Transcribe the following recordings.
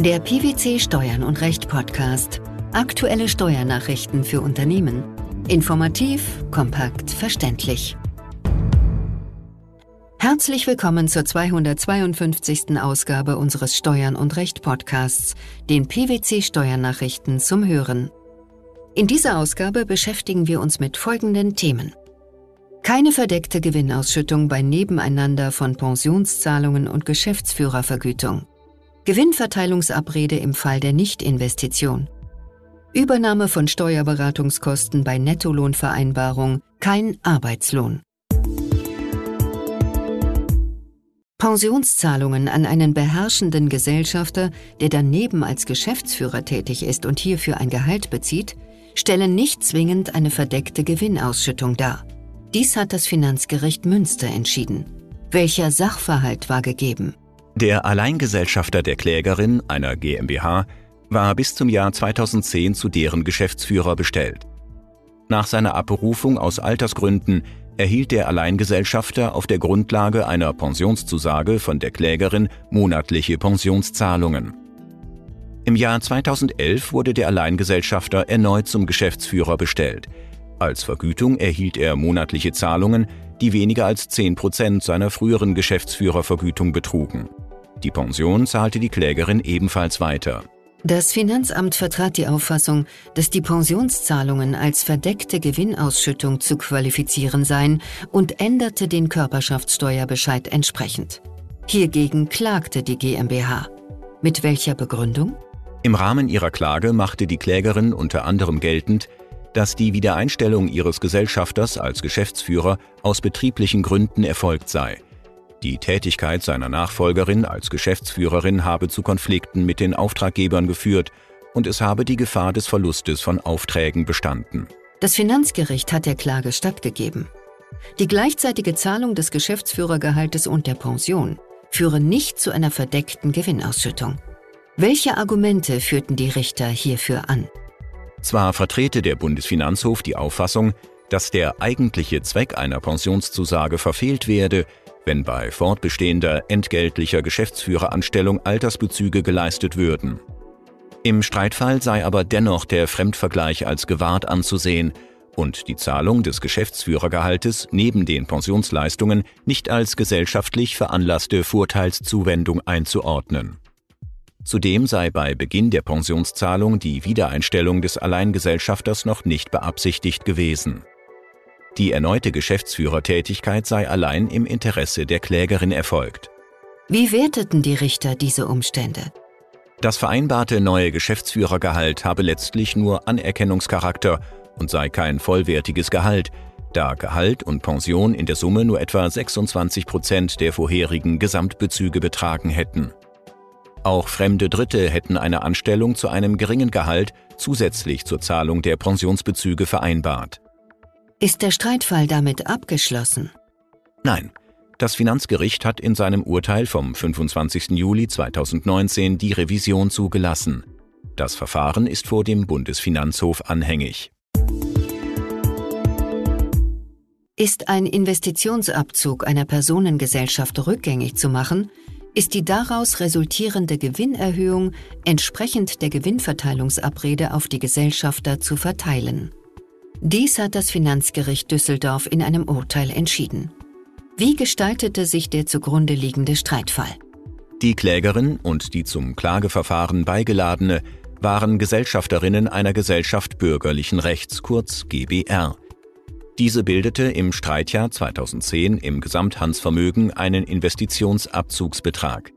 Der PwC Steuern und Recht Podcast. Aktuelle Steuernachrichten für Unternehmen. Informativ, kompakt, verständlich. Herzlich willkommen zur 252. Ausgabe unseres Steuern und Recht Podcasts, den PwC Steuernachrichten zum Hören. In dieser Ausgabe beschäftigen wir uns mit folgenden Themen. Keine verdeckte Gewinnausschüttung bei Nebeneinander von Pensionszahlungen und Geschäftsführervergütung. Gewinnverteilungsabrede im Fall der Nichtinvestition. Übernahme von Steuerberatungskosten bei Nettolohnvereinbarung, kein Arbeitslohn. Pensionszahlungen an einen beherrschenden Gesellschafter, der daneben als Geschäftsführer tätig ist und hierfür ein Gehalt bezieht, stellen nicht zwingend eine verdeckte Gewinnausschüttung dar. Dies hat das Finanzgericht Münster entschieden. Welcher Sachverhalt war gegeben? Der Alleingesellschafter der Klägerin, einer GmbH, war bis zum Jahr 2010 zu deren Geschäftsführer bestellt. Nach seiner Abberufung aus Altersgründen erhielt der Alleingesellschafter auf der Grundlage einer Pensionszusage von der Klägerin monatliche Pensionszahlungen. Im Jahr 2011 wurde der Alleingesellschafter erneut zum Geschäftsführer bestellt – als Vergütung erhielt er monatliche Zahlungen, die weniger als 10 Prozent seiner früheren Geschäftsführervergütung betrugen. Die Pension zahlte die Klägerin ebenfalls weiter. Das Finanzamt vertrat die Auffassung, dass die Pensionszahlungen als verdeckte Gewinnausschüttung zu qualifizieren seien und änderte den Körperschaftssteuerbescheid entsprechend. Hiergegen klagte die GmbH. Mit welcher Begründung? Im Rahmen ihrer Klage machte die Klägerin unter anderem geltend, dass die Wiedereinstellung ihres Gesellschafters als Geschäftsführer aus betrieblichen Gründen erfolgt sei. Die Tätigkeit seiner Nachfolgerin als Geschäftsführerin habe zu Konflikten mit den Auftraggebern geführt und es habe die Gefahr des Verlustes von Aufträgen bestanden. Das Finanzgericht hat der Klage stattgegeben. Die gleichzeitige Zahlung des Geschäftsführergehaltes und der Pension führe nicht zu einer verdeckten Gewinnausschüttung. Welche Argumente führten die Richter hierfür an? Zwar vertrete der Bundesfinanzhof die Auffassung, dass der eigentliche Zweck einer Pensionszusage verfehlt werde, wenn bei fortbestehender entgeltlicher Geschäftsführeranstellung Altersbezüge geleistet würden. Im Streitfall sei aber dennoch der Fremdvergleich als gewahrt anzusehen und die Zahlung des Geschäftsführergehaltes neben den Pensionsleistungen nicht als gesellschaftlich veranlasste Vorteilszuwendung einzuordnen. Zudem sei bei Beginn der Pensionszahlung die Wiedereinstellung des Alleingesellschafters noch nicht beabsichtigt gewesen. Die erneute Geschäftsführertätigkeit sei allein im Interesse der Klägerin erfolgt. Wie werteten die Richter diese Umstände? Das vereinbarte neue Geschäftsführergehalt habe letztlich nur Anerkennungscharakter und sei kein vollwertiges Gehalt, da Gehalt und Pension in der Summe nur etwa 26 Prozent der vorherigen Gesamtbezüge betragen hätten. Auch fremde Dritte hätten eine Anstellung zu einem geringen Gehalt zusätzlich zur Zahlung der Pensionsbezüge vereinbart. Ist der Streitfall damit abgeschlossen? Nein. Das Finanzgericht hat in seinem Urteil vom 25. Juli 2019 die Revision zugelassen. Das Verfahren ist vor dem Bundesfinanzhof anhängig. Ist ein Investitionsabzug einer Personengesellschaft rückgängig zu machen, ist die daraus resultierende Gewinnerhöhung entsprechend der Gewinnverteilungsabrede auf die Gesellschafter zu verteilen. Dies hat das Finanzgericht Düsseldorf in einem Urteil entschieden. Wie gestaltete sich der zugrunde liegende Streitfall? Die Klägerin und die zum Klageverfahren beigeladene waren Gesellschafterinnen einer Gesellschaft bürgerlichen Rechts, kurz GBR. Diese bildete im Streitjahr 2010 im Gesamthandsvermögen einen Investitionsabzugsbetrag.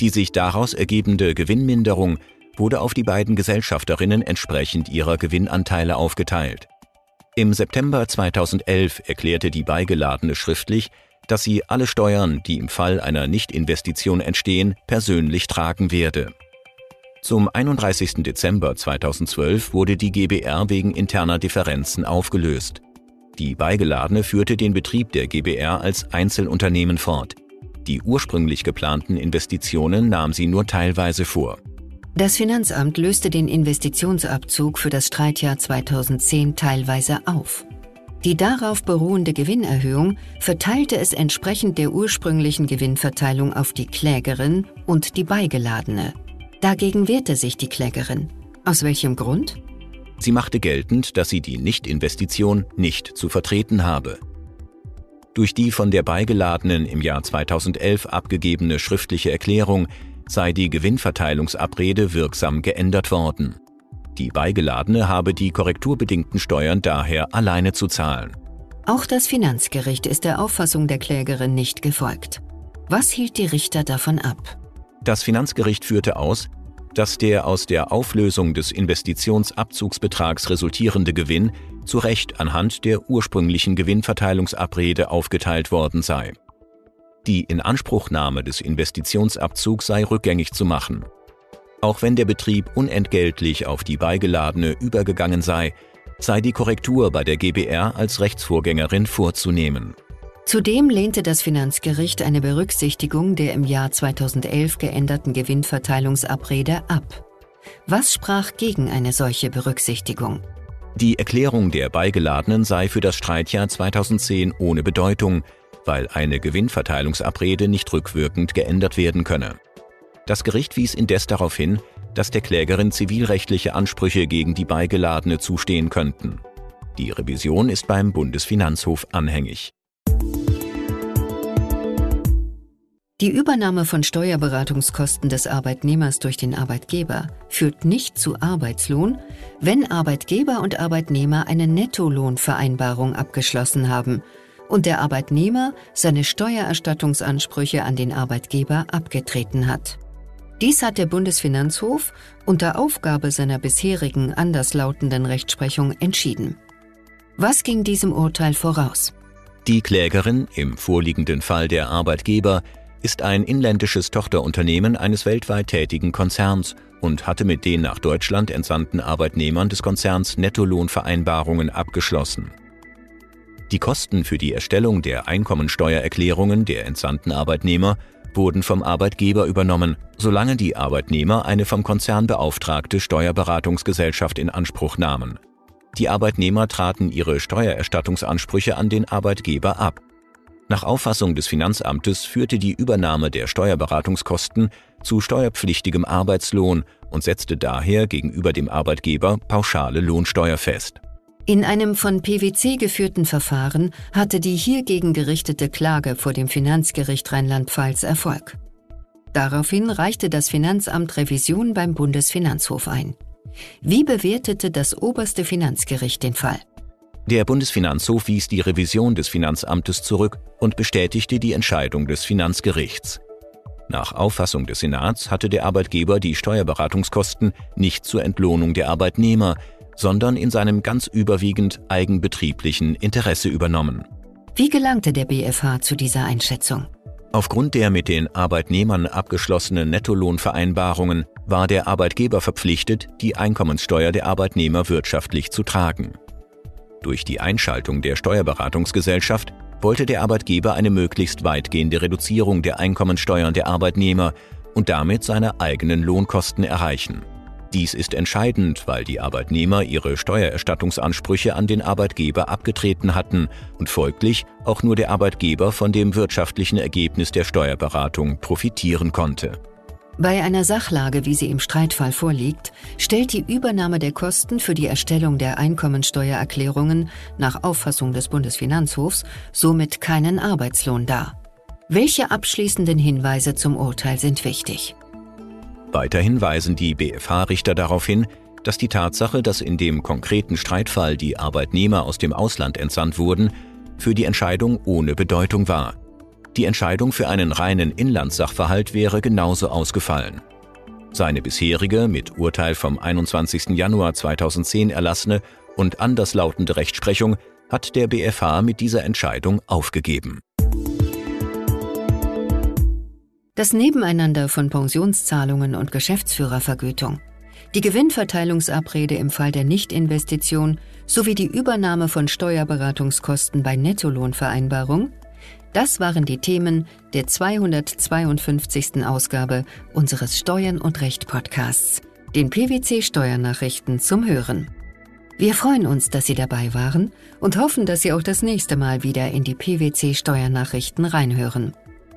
Die sich daraus ergebende Gewinnminderung wurde auf die beiden Gesellschafterinnen entsprechend ihrer Gewinnanteile aufgeteilt. Im September 2011 erklärte die Beigeladene schriftlich, dass sie alle Steuern, die im Fall einer Nichtinvestition entstehen, persönlich tragen werde. Zum 31. Dezember 2012 wurde die GBR wegen interner Differenzen aufgelöst. Die Beigeladene führte den Betrieb der GBR als Einzelunternehmen fort. Die ursprünglich geplanten Investitionen nahm sie nur teilweise vor. Das Finanzamt löste den Investitionsabzug für das Streitjahr 2010 teilweise auf. Die darauf beruhende Gewinnerhöhung verteilte es entsprechend der ursprünglichen Gewinnverteilung auf die Klägerin und die Beigeladene. Dagegen wehrte sich die Klägerin. Aus welchem Grund? Sie machte geltend, dass sie die Nichtinvestition nicht zu vertreten habe. Durch die von der Beigeladenen im Jahr 2011 abgegebene schriftliche Erklärung sei die Gewinnverteilungsabrede wirksam geändert worden. Die Beigeladene habe die korrekturbedingten Steuern daher alleine zu zahlen. Auch das Finanzgericht ist der Auffassung der Klägerin nicht gefolgt. Was hielt die Richter davon ab? Das Finanzgericht führte aus, dass der aus der Auflösung des Investitionsabzugsbetrags resultierende Gewinn zu Recht anhand der ursprünglichen Gewinnverteilungsabrede aufgeteilt worden sei. Die Inanspruchnahme des Investitionsabzugs sei rückgängig zu machen. Auch wenn der Betrieb unentgeltlich auf die Beigeladene übergegangen sei, sei die Korrektur bei der GBR als Rechtsvorgängerin vorzunehmen. Zudem lehnte das Finanzgericht eine Berücksichtigung der im Jahr 2011 geänderten Gewinnverteilungsabrede ab. Was sprach gegen eine solche Berücksichtigung? Die Erklärung der Beigeladenen sei für das Streitjahr 2010 ohne Bedeutung, weil eine Gewinnverteilungsabrede nicht rückwirkend geändert werden könne. Das Gericht wies indes darauf hin, dass der Klägerin zivilrechtliche Ansprüche gegen die Beigeladene zustehen könnten. Die Revision ist beim Bundesfinanzhof anhängig. Die Übernahme von Steuerberatungskosten des Arbeitnehmers durch den Arbeitgeber führt nicht zu Arbeitslohn, wenn Arbeitgeber und Arbeitnehmer eine Nettolohnvereinbarung abgeschlossen haben und der Arbeitnehmer seine Steuererstattungsansprüche an den Arbeitgeber abgetreten hat. Dies hat der Bundesfinanzhof unter Aufgabe seiner bisherigen anderslautenden Rechtsprechung entschieden. Was ging diesem Urteil voraus? Die Klägerin, im vorliegenden Fall der Arbeitgeber, ist ein inländisches Tochterunternehmen eines weltweit tätigen Konzerns und hatte mit den nach Deutschland entsandten Arbeitnehmern des Konzerns Nettolohnvereinbarungen abgeschlossen. Die Kosten für die Erstellung der Einkommensteuererklärungen der entsandten Arbeitnehmer wurden vom Arbeitgeber übernommen, solange die Arbeitnehmer eine vom Konzern beauftragte Steuerberatungsgesellschaft in Anspruch nahmen. Die Arbeitnehmer traten ihre Steuererstattungsansprüche an den Arbeitgeber ab. Nach Auffassung des Finanzamtes führte die Übernahme der Steuerberatungskosten zu steuerpflichtigem Arbeitslohn und setzte daher gegenüber dem Arbeitgeber pauschale Lohnsteuer fest. In einem von PwC geführten Verfahren hatte die hiergegen gerichtete Klage vor dem Finanzgericht Rheinland-Pfalz Erfolg. Daraufhin reichte das Finanzamt Revision beim Bundesfinanzhof ein. Wie bewertete das oberste Finanzgericht den Fall? Der Bundesfinanzhof wies die Revision des Finanzamtes zurück und bestätigte die Entscheidung des Finanzgerichts. Nach Auffassung des Senats hatte der Arbeitgeber die Steuerberatungskosten nicht zur Entlohnung der Arbeitnehmer, sondern in seinem ganz überwiegend eigenbetrieblichen Interesse übernommen. Wie gelangte der BFH zu dieser Einschätzung? Aufgrund der mit den Arbeitnehmern abgeschlossenen Nettolohnvereinbarungen war der Arbeitgeber verpflichtet, die Einkommenssteuer der Arbeitnehmer wirtschaftlich zu tragen. Durch die Einschaltung der Steuerberatungsgesellschaft wollte der Arbeitgeber eine möglichst weitgehende Reduzierung der Einkommensteuern der Arbeitnehmer und damit seine eigenen Lohnkosten erreichen. Dies ist entscheidend, weil die Arbeitnehmer ihre Steuererstattungsansprüche an den Arbeitgeber abgetreten hatten und folglich auch nur der Arbeitgeber von dem wirtschaftlichen Ergebnis der Steuerberatung profitieren konnte. Bei einer Sachlage, wie sie im Streitfall vorliegt, stellt die Übernahme der Kosten für die Erstellung der Einkommensteuererklärungen nach Auffassung des Bundesfinanzhofs somit keinen Arbeitslohn dar. Welche abschließenden Hinweise zum Urteil sind wichtig? Weiterhin weisen die BFH-Richter darauf hin, dass die Tatsache, dass in dem konkreten Streitfall die Arbeitnehmer aus dem Ausland entsandt wurden, für die Entscheidung ohne Bedeutung war. Die Entscheidung für einen reinen Inlandssachverhalt wäre genauso ausgefallen. Seine bisherige, mit Urteil vom 21. Januar 2010 erlassene und anderslautende Rechtsprechung hat der BFH mit dieser Entscheidung aufgegeben. Das Nebeneinander von Pensionszahlungen und Geschäftsführervergütung, die Gewinnverteilungsabrede im Fall der Nichtinvestition sowie die Übernahme von Steuerberatungskosten bei Nettolohnvereinbarung das waren die Themen der 252. Ausgabe unseres Steuern und Recht Podcasts, den PwC Steuernachrichten zum Hören. Wir freuen uns, dass Sie dabei waren und hoffen, dass Sie auch das nächste Mal wieder in die PwC Steuernachrichten reinhören.